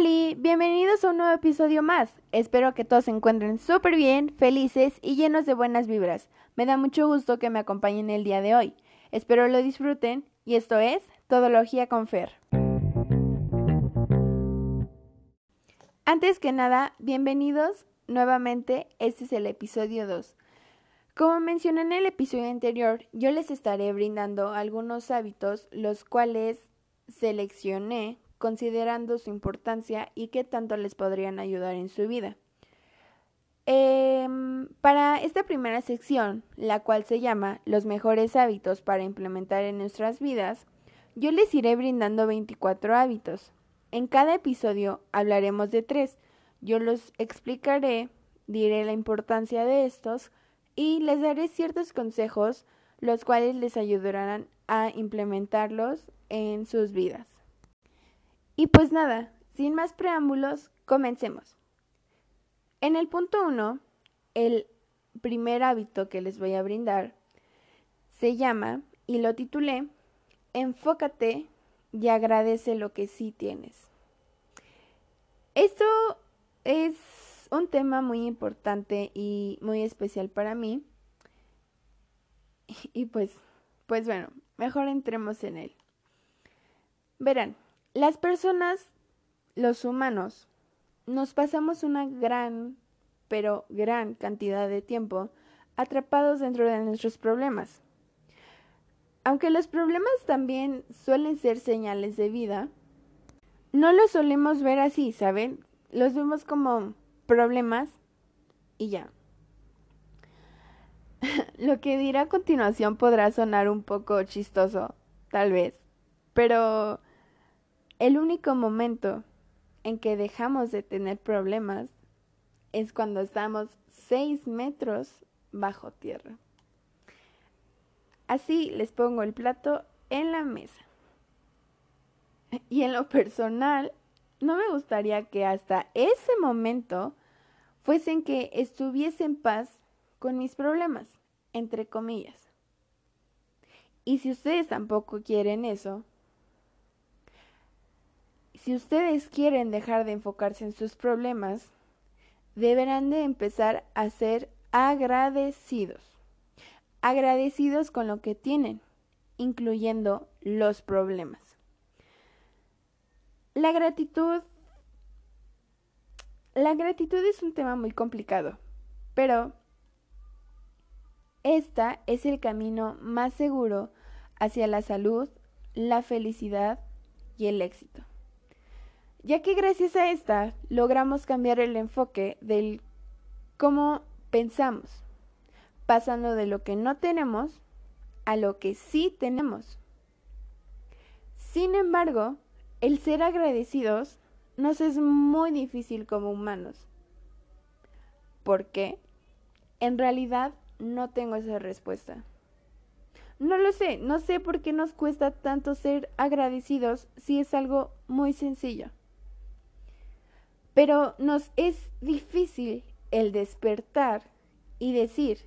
Hola, bienvenidos a un nuevo episodio más. Espero que todos se encuentren súper bien, felices y llenos de buenas vibras. Me da mucho gusto que me acompañen el día de hoy. Espero lo disfruten y esto es Todología con Fer. Antes que nada, bienvenidos nuevamente. Este es el episodio 2. Como mencioné en el episodio anterior, yo les estaré brindando algunos hábitos los cuales seleccioné considerando su importancia y qué tanto les podrían ayudar en su vida. Em, para esta primera sección, la cual se llama Los mejores hábitos para implementar en nuestras vidas, yo les iré brindando 24 hábitos. En cada episodio hablaremos de tres. Yo los explicaré, diré la importancia de estos y les daré ciertos consejos los cuales les ayudarán a implementarlos en sus vidas. Y pues nada, sin más preámbulos, comencemos. En el punto 1, el primer hábito que les voy a brindar se llama, y lo titulé, Enfócate y agradece lo que sí tienes. Esto es un tema muy importante y muy especial para mí. Y pues, pues bueno, mejor entremos en él. Verán, las personas, los humanos, nos pasamos una gran, pero gran cantidad de tiempo atrapados dentro de nuestros problemas. Aunque los problemas también suelen ser señales de vida, no los solemos ver así, ¿saben? Los vemos como problemas y ya. Lo que diré a continuación podrá sonar un poco chistoso, tal vez, pero el único momento en que dejamos de tener problemas es cuando estamos seis metros bajo tierra. Así les pongo el plato en la mesa. Y en lo personal, no me gustaría que hasta ese momento fuesen que estuviese en paz con mis problemas, entre comillas. Y si ustedes tampoco quieren eso, si ustedes quieren dejar de enfocarse en sus problemas, deberán de empezar a ser agradecidos. Agradecidos con lo que tienen, incluyendo los problemas. La gratitud la gratitud es un tema muy complicado, pero esta es el camino más seguro hacia la salud, la felicidad y el éxito ya que gracias a esta logramos cambiar el enfoque del cómo pensamos, pasando de lo que no tenemos a lo que sí tenemos. Sin embargo, el ser agradecidos nos es muy difícil como humanos. ¿Por qué? En realidad no tengo esa respuesta. No lo sé, no sé por qué nos cuesta tanto ser agradecidos si es algo muy sencillo. Pero nos es difícil el despertar y decir,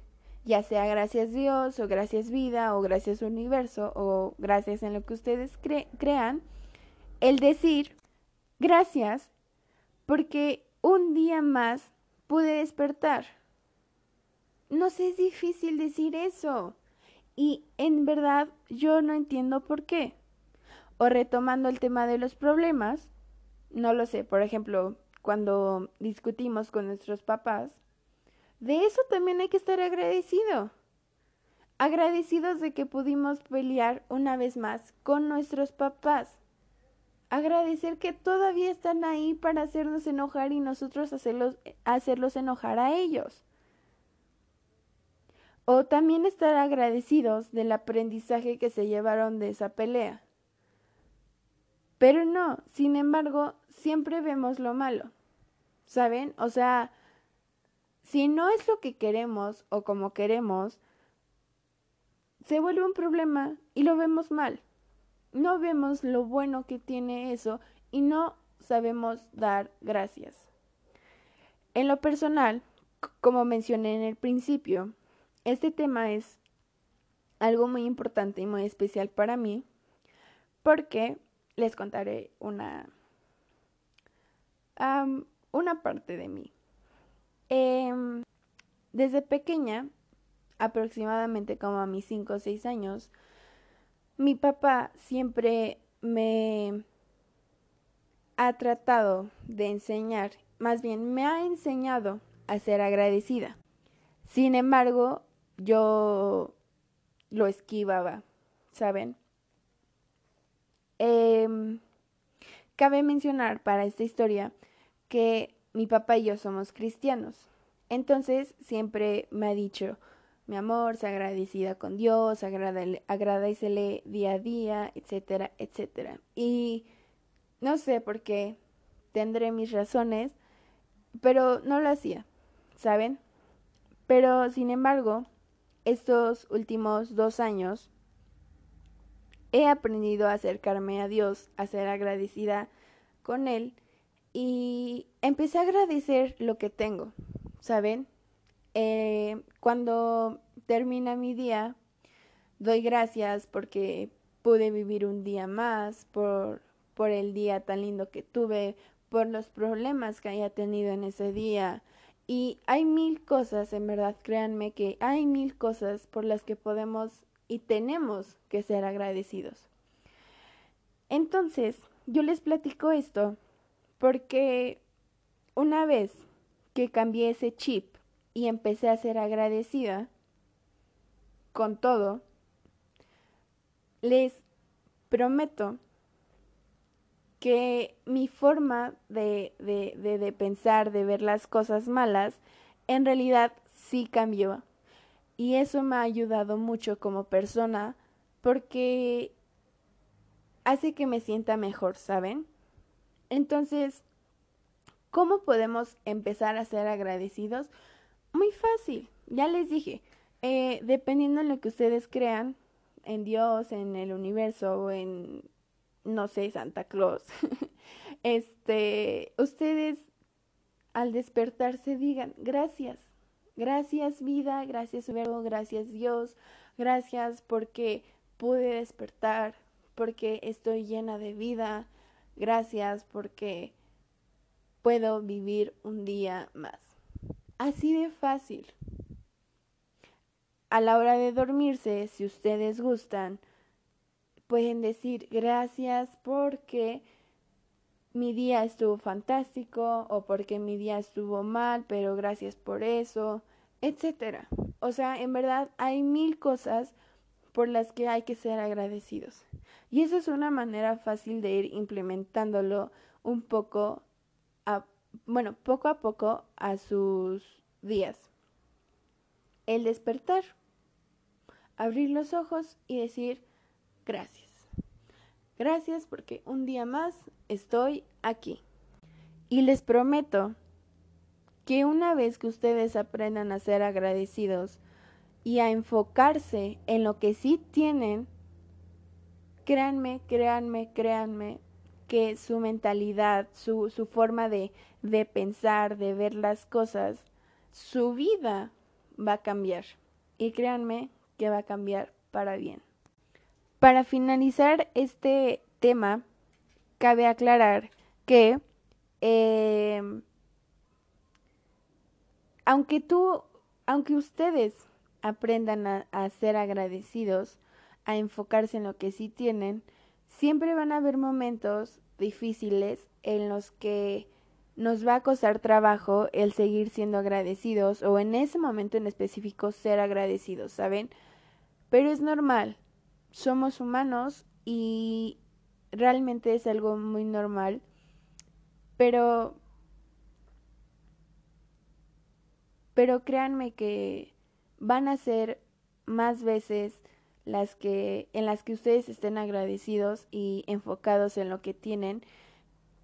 ya sea gracias Dios o gracias vida o gracias universo o gracias en lo que ustedes crean, el decir gracias porque un día más pude despertar. Nos es difícil decir eso y en verdad yo no entiendo por qué. O retomando el tema de los problemas, no lo sé, por ejemplo, cuando discutimos con nuestros papás, de eso también hay que estar agradecido. Agradecidos de que pudimos pelear una vez más con nuestros papás. Agradecer que todavía están ahí para hacernos enojar y nosotros hacerlos, hacerlos enojar a ellos. O también estar agradecidos del aprendizaje que se llevaron de esa pelea. Pero no, sin embargo, siempre vemos lo malo. ¿Saben? O sea, si no es lo que queremos o como queremos, se vuelve un problema y lo vemos mal. No vemos lo bueno que tiene eso y no sabemos dar gracias. En lo personal, como mencioné en el principio, este tema es algo muy importante y muy especial para mí porque les contaré una, una parte de mí. Em, desde pequeña, aproximadamente como a mis 5 o 6 años, mi papá siempre me ha tratado de enseñar, más bien me ha enseñado a ser agradecida. Sin embargo, yo lo esquivaba, ¿saben? Em, cabe mencionar para esta historia que mi papá y yo somos cristianos. Entonces siempre me ha dicho, mi amor, sea agradecida con Dios, agradecele día a día, etcétera, etcétera. Y no sé por qué tendré mis razones, pero no lo hacía, ¿saben? Pero sin embargo, estos últimos dos años he aprendido a acercarme a Dios, a ser agradecida con Él y empecé a agradecer lo que tengo, ¿saben? Eh, cuando termina mi día, doy gracias porque pude vivir un día más, por, por el día tan lindo que tuve, por los problemas que haya tenido en ese día. Y hay mil cosas, en verdad, créanme que hay mil cosas por las que podemos y tenemos que ser agradecidos. Entonces, yo les platico esto porque una vez que cambié ese chip y empecé a ser agradecida con todo, les prometo que mi forma de, de, de, de, pensar, de ver las cosas malas, en realidad sí cambió. Y eso me ha ayudado mucho como persona porque hace que me sienta mejor, ¿saben? Entonces, ¿cómo podemos empezar a ser agradecidos? Muy fácil, ya les dije, eh, dependiendo en lo que ustedes crean, en Dios, en el universo en, no sé, Santa Claus, este, ustedes al despertarse digan, gracias, gracias vida, gracias verbo, gracias Dios, gracias porque pude despertar, porque estoy llena de vida, gracias porque puedo vivir un día más. Así de fácil. A la hora de dormirse, si ustedes gustan, pueden decir gracias porque mi día estuvo fantástico o porque mi día estuvo mal, pero gracias por eso, etcétera. O sea, en verdad hay mil cosas por las que hay que ser agradecidos. Y eso es una manera fácil de ir implementándolo un poco bueno, poco a poco a sus días. El despertar, abrir los ojos y decir gracias. Gracias porque un día más estoy aquí. Y les prometo que una vez que ustedes aprendan a ser agradecidos y a enfocarse en lo que sí tienen, créanme, créanme, créanme, que su mentalidad, su, su forma de, de pensar, de ver las cosas, su vida va a cambiar. Y créanme que va a cambiar para bien. Para finalizar este tema, cabe aclarar que em, aunque tú, aunque ustedes aprendan a, ser agradecidos, a enfocarse en lo que sí tienen, siempre van a haber momentos difíciles en los que nos va a costar trabajo el seguir siendo agradecidos o en ese momento en específico ser agradecidos, ¿saben? Pero es normal, somos humanos y realmente es algo muy normal, pero pero créanme que van a ser más veces las que en las que ustedes estén agradecidos y enfocados en lo que tienen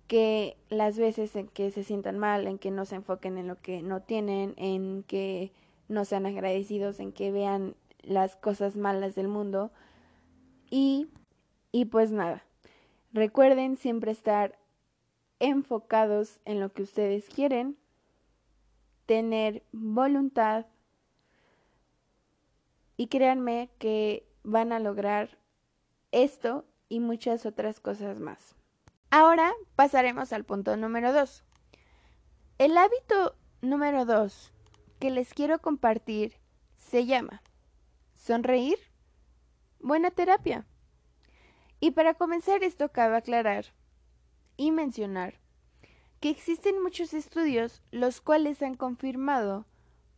que las veces en que se sientan mal, en que no se enfoquen en lo que no tienen, en que no sean agradecidos, en que vean las cosas malas del mundo. Y, y pues nada, recuerden siempre estar enfocados en lo que ustedes quieren, tener voluntad y créanme que van a lograr esto y muchas otras cosas más. Ahora pasaremos al punto número 2. El hábito número dos que les quiero compartir se llama sonreír, buena terapia. Y para comenzar esto cabe aclarar y mencionar que existen muchos estudios los cuales han confirmado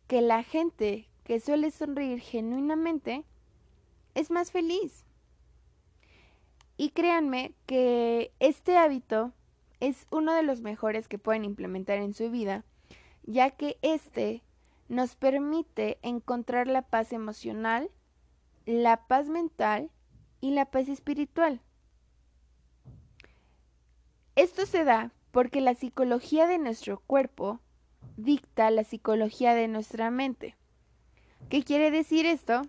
que la gente que suele sonreír genuinamente es más feliz. Y créanme que este hábito es uno de los mejores que pueden implementar en su vida, ya que este nos permite encontrar la paz emocional, la paz mental y la paz espiritual. Esto se da porque la psicología de nuestro cuerpo dicta la psicología de nuestra mente. ¿Qué quiere decir esto?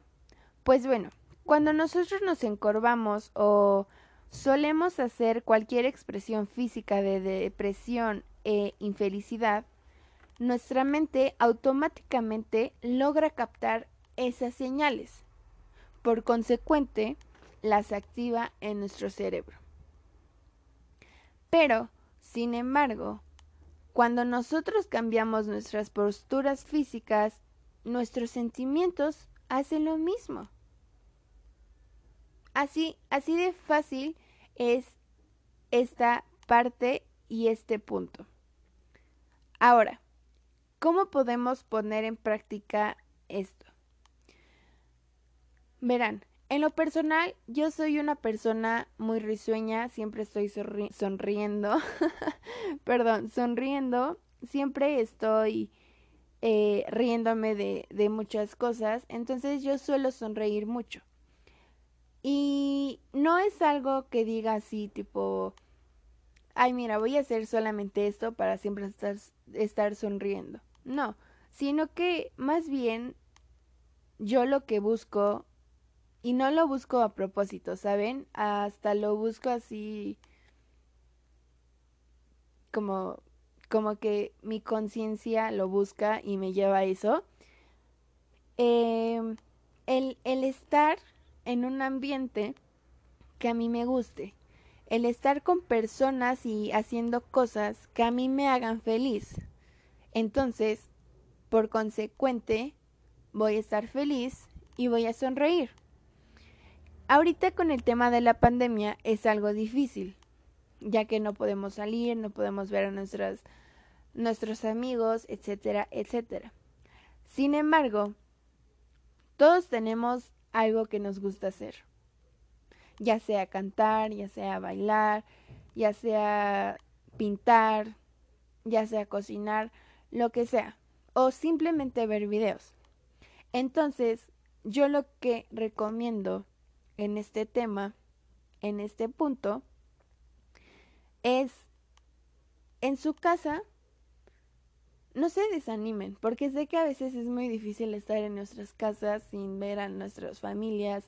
Pues bueno, cuando nosotros nos encorvamos o solemos hacer cualquier expresión física de depresión e infelicidad, nuestra mente automáticamente logra captar esas señales. Por consecuente, las activa en nuestro cerebro. Pero, sin embargo, cuando nosotros cambiamos nuestras posturas físicas, nuestros sentimientos hacen lo mismo. Así, así de fácil es esta parte y este punto. Ahora, ¿cómo podemos poner en práctica esto? Verán, en lo personal, yo soy una persona muy risueña, siempre estoy sonriendo, perdón, sonriendo, siempre estoy eh, riéndome de, de muchas cosas, entonces yo suelo sonreír mucho. Y no es algo que diga así, tipo, ay, mira, voy a hacer solamente esto para siempre estar, estar sonriendo. No, sino que más bien yo lo que busco y no lo busco a propósito, ¿saben? Hasta lo busco así como como que mi conciencia lo busca y me lleva a eso. Em, el, el estar en un ambiente que a mí me guste. El estar con personas y haciendo cosas que a mí me hagan feliz. Entonces, por consecuente, voy a estar feliz y voy a sonreír. Ahorita con el tema de la pandemia es algo difícil, ya que no podemos salir, no podemos ver a nuestros amigos, etcétera, etcétera. Sin embargo, todos tenemos algo que nos gusta hacer, ya sea cantar, ya sea bailar, ya sea pintar, ya sea cocinar, lo que sea, o simplemente ver videos. Entonces, yo lo que recomiendo en este tema, en este punto, es en su casa, no se desanimen, porque sé que a veces es muy difícil estar en nuestras casas sin ver a nuestras familias,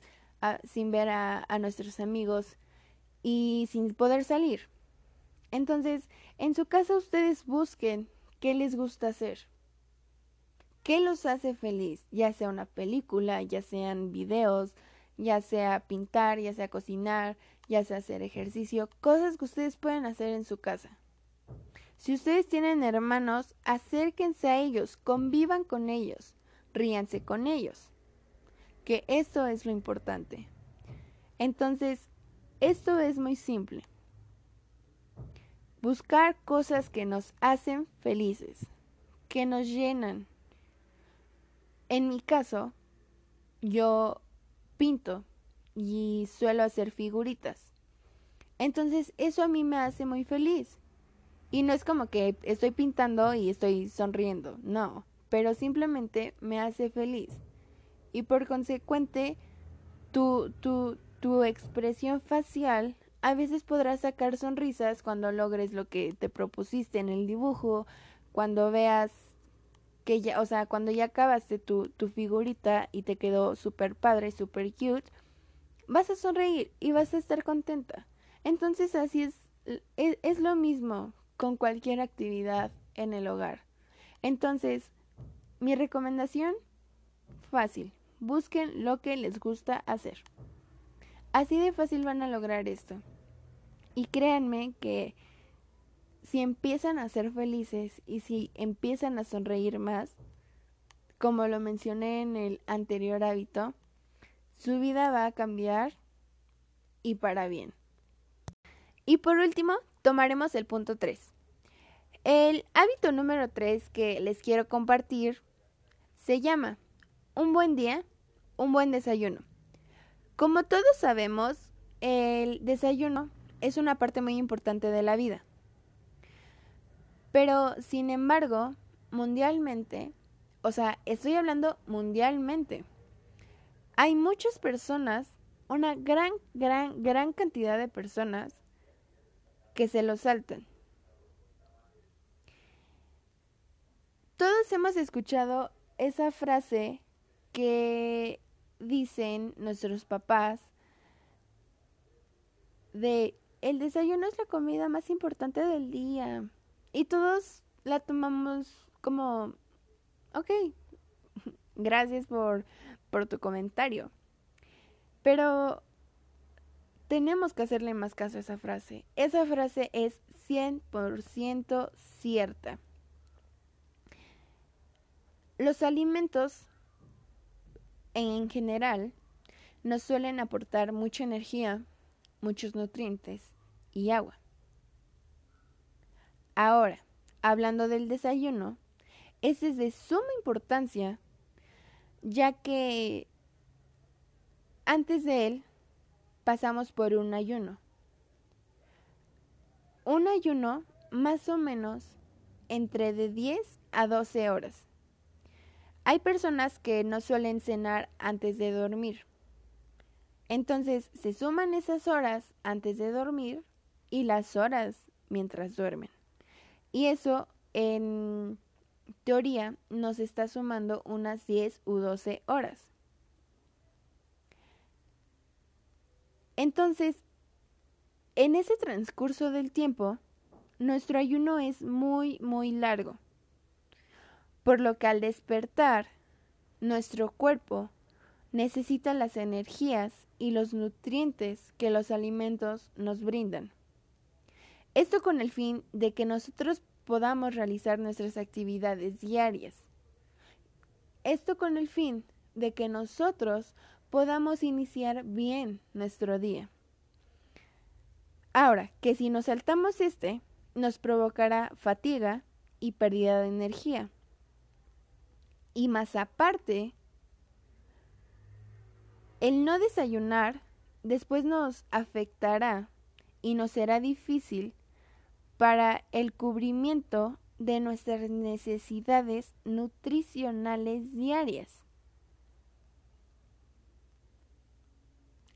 sin ver a, a nuestros amigos y sin poder salir. Entonces, en su casa ustedes busquen qué les gusta hacer. ¿Qué los hace feliz? Ya sea una película, ya sean videos, ya sea pintar, ya sea cocinar, ya sea hacer ejercicio, cosas que ustedes pueden hacer en su casa. Si ustedes tienen hermanos, acérquense a ellos, convivan con ellos, ríanse con ellos, que esto es lo importante. Entonces, esto es muy simple. Buscar cosas que nos hacen felices, que nos llenan. En mi caso, yo pinto y suelo hacer figuritas. Entonces eso a mí me hace muy feliz. Y no es como que estoy pintando y estoy sonriendo, no, pero simplemente me hace feliz. Y por consecuente, tu, tu, tu expresión facial a veces podrás sacar sonrisas cuando logres lo que te propusiste en el dibujo, cuando veas que ya, o sea, cuando ya acabaste tu, tu figurita y te quedó súper padre, súper cute, vas a sonreír y vas a estar contenta. Entonces así es, es, es lo mismo con cualquier actividad en el hogar. Entonces, mi recomendación, fácil, busquen lo que les gusta hacer. Así de fácil van a lograr esto. Y créanme que si empiezan a ser felices y si empiezan a sonreír más, como lo mencioné en el anterior hábito, su vida va a cambiar y para bien. Y por último, tomaremos el punto 3. El hábito número 3 que les quiero compartir se llama un buen día, un buen desayuno. Como todos sabemos, el desayuno es una parte muy importante de la vida. Pero, sin embargo, mundialmente, o sea, estoy hablando mundialmente, hay muchas personas, una gran, gran, gran cantidad de personas que se lo saltan. Todos hemos escuchado esa frase que dicen nuestros papás de el desayuno es la comida más importante del día. Y todos la tomamos como, ok, gracias por, por tu comentario. Pero tenemos que hacerle más caso a esa frase. Esa frase es 100% cierta. Los alimentos en general nos suelen aportar mucha energía, muchos nutrientes y agua. Ahora, hablando del desayuno, ese es de suma importancia, ya que antes de él pasamos por un ayuno. Un ayuno más o menos entre de 10 a 12 horas. Hay personas que no suelen cenar antes de dormir. Entonces se suman esas horas antes de dormir y las horas mientras duermen. Y eso en teoría nos está sumando unas 10 u 12 horas. Entonces, en ese transcurso del tiempo, nuestro ayuno es muy, muy largo por lo que al despertar, nuestro cuerpo necesita las energías y los nutrientes que los alimentos nos brindan. Esto con el fin de que nosotros podamos realizar nuestras actividades diarias. Esto con el fin de que nosotros podamos iniciar bien nuestro día. Ahora, que si nos saltamos este, nos provocará fatiga y pérdida de energía. Y más aparte, el no desayunar después nos afectará y nos será difícil para el cubrimiento de nuestras necesidades nutricionales diarias.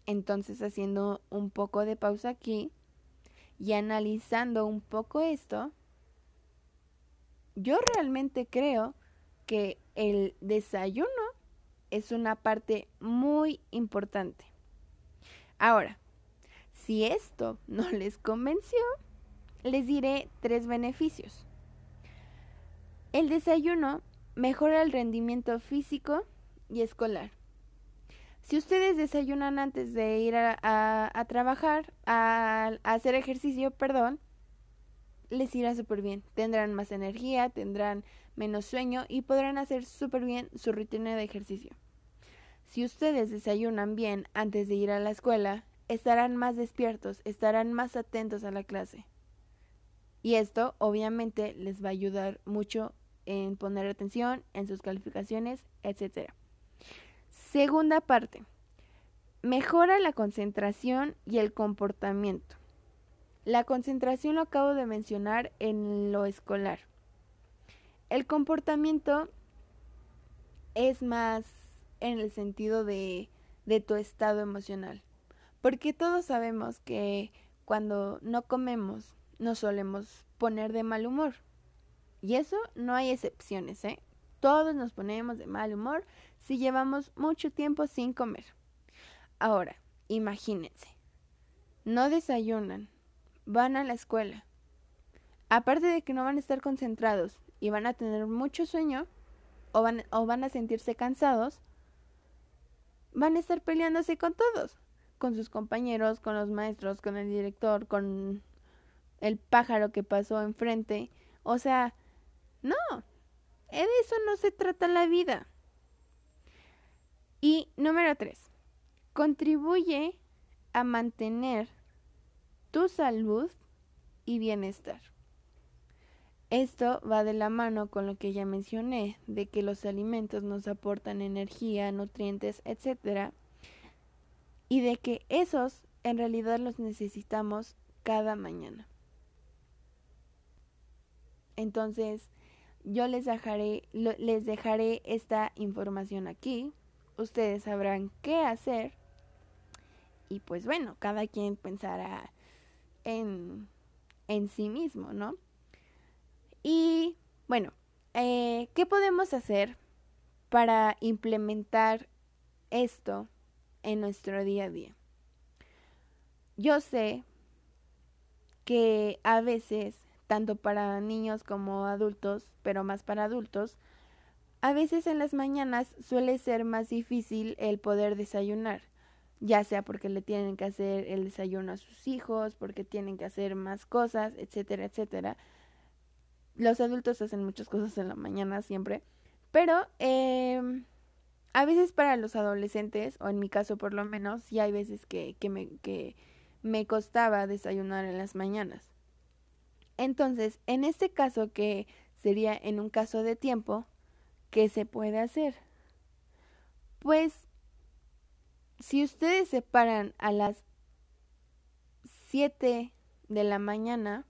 Entonces, haciendo un poco de pausa aquí y analizando un poco esto, yo realmente creo que el desayuno es una parte muy importante. Ahora, si esto no les convenció, les diré tres beneficios. El desayuno mejora el rendimiento físico y escolar. Si ustedes desayunan antes de ir a, trabajar, a, a, hacer ejercicio, perdón, les irá súper bien. Tendrán más energía, tendrán menos sueño y podrán hacer súper bien su rutina de ejercicio. Si ustedes desayunan bien antes de ir a la escuela, estarán más despiertos, estarán más atentos a la clase. Y esto obviamente les va a ayudar mucho en poner atención en sus calificaciones, etc. Segunda parte. Mejora la concentración y el comportamiento. La concentración lo acabo de mencionar en lo escolar. El comportamiento es más en el sentido de, de tu estado emocional. Porque todos sabemos que cuando no comemos nos solemos poner de mal humor. Y eso no hay excepciones, ¿eh? Todos nos ponemos de mal humor si llevamos mucho tiempo sin comer. Ahora, imagínense, no desayunan, van a la escuela. Aparte de que no van a estar concentrados y van a tener mucho sueño o van, o van a sentirse cansados, van a estar peleándose con todos, con sus compañeros, con los maestros, con el director, con, el pájaro que pasó enfrente. O sea, no, de eso no se trata la vida. Y número tres, contribuye a mantener tu salud y bienestar. Esto va de la mano con lo que ya mencioné, de que los alimentos nos aportan energía, nutrientes, etc. Y de que esos en realidad los necesitamos cada mañana. Entonces, yo les dejaré, les dejaré esta información aquí. Ustedes sabrán qué hacer. Y pues bueno, cada quien pensará en, en sí mismo, ¿no? Y bueno, eh, ¿qué podemos hacer para implementar esto en nuestro día a día? Yo sé que a veces, tanto para niños como adultos, pero más para adultos, a veces en las mañanas suele ser más difícil el poder desayunar, ya sea porque le tienen que hacer el desayuno a sus hijos, porque tienen que hacer más cosas, etcétera, etcétera los adultos hacen muchas cosas en la mañana siempre, pero eh, a veces para los adolescentes, o en mi caso por lo menos, sí hay veces que, que, me, que me costaba desayunar en las mañanas. Entonces, en este caso que sería en un caso de tiempo, ¿qué se puede hacer? Pues, si ustedes se paran a las 7 de la mañana,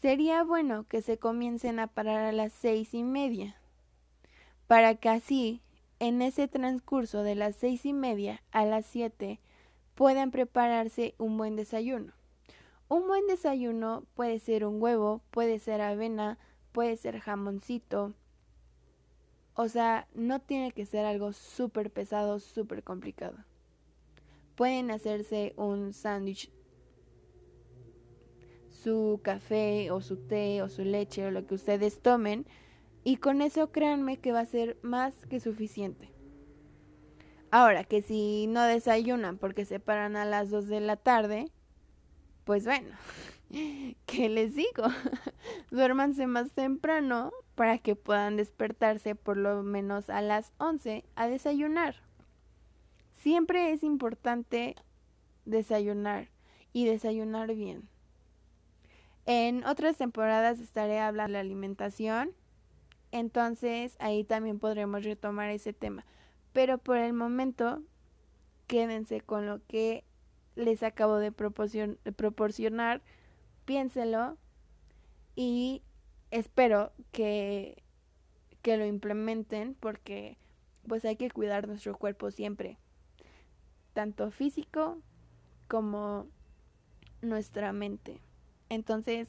Sería bueno que se comiencen a parar a las seis y media, para que así, en ese transcurso de las seis y media a las siete, puedan prepararse un buen desayuno. Un buen desayuno puede ser un huevo, puede ser avena, puede ser jamoncito. O sea, no tiene que ser algo súper pesado, súper complicado. Pueden hacerse un sándwich su café o su té o su leche o lo que ustedes tomen y con eso créanme que va a ser más que suficiente. Ahora, que si no desayunan porque se paran a las 2 de la tarde, pues bueno, ¿qué les digo? Duérmanse más temprano para que puedan despertarse por lo menos a las 11 a desayunar. Siempre es importante desayunar y desayunar bien. En otras temporadas estaré hablando de la alimentación, entonces ahí también podremos retomar ese tema. Pero por el momento, quédense con lo que les acabo de, proporcionar, piénselo y espero que, que lo implementen porque pues hay que cuidar nuestro cuerpo siempre, tanto físico como nuestra mente. Entonces,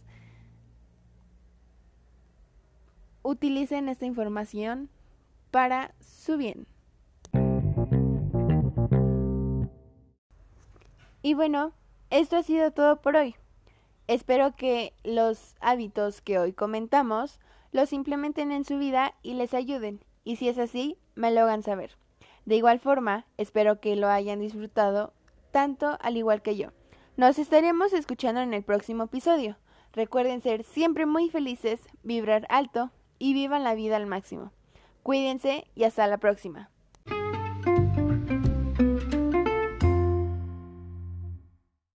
utilicen esta información para su bien. Y bueno, esto ha sido todo por hoy. Espero que los hábitos que hoy comentamos los implementen en su vida y les ayuden. Y si es así, me lo hagan saber. De igual forma, espero que lo hayan disfrutado tanto al igual que yo. Nos estaremos escuchando en el próximo episodio. Recuerden ser siempre muy felices, vibrar alto y vivan la vida al máximo. Cuídense y hasta la próxima.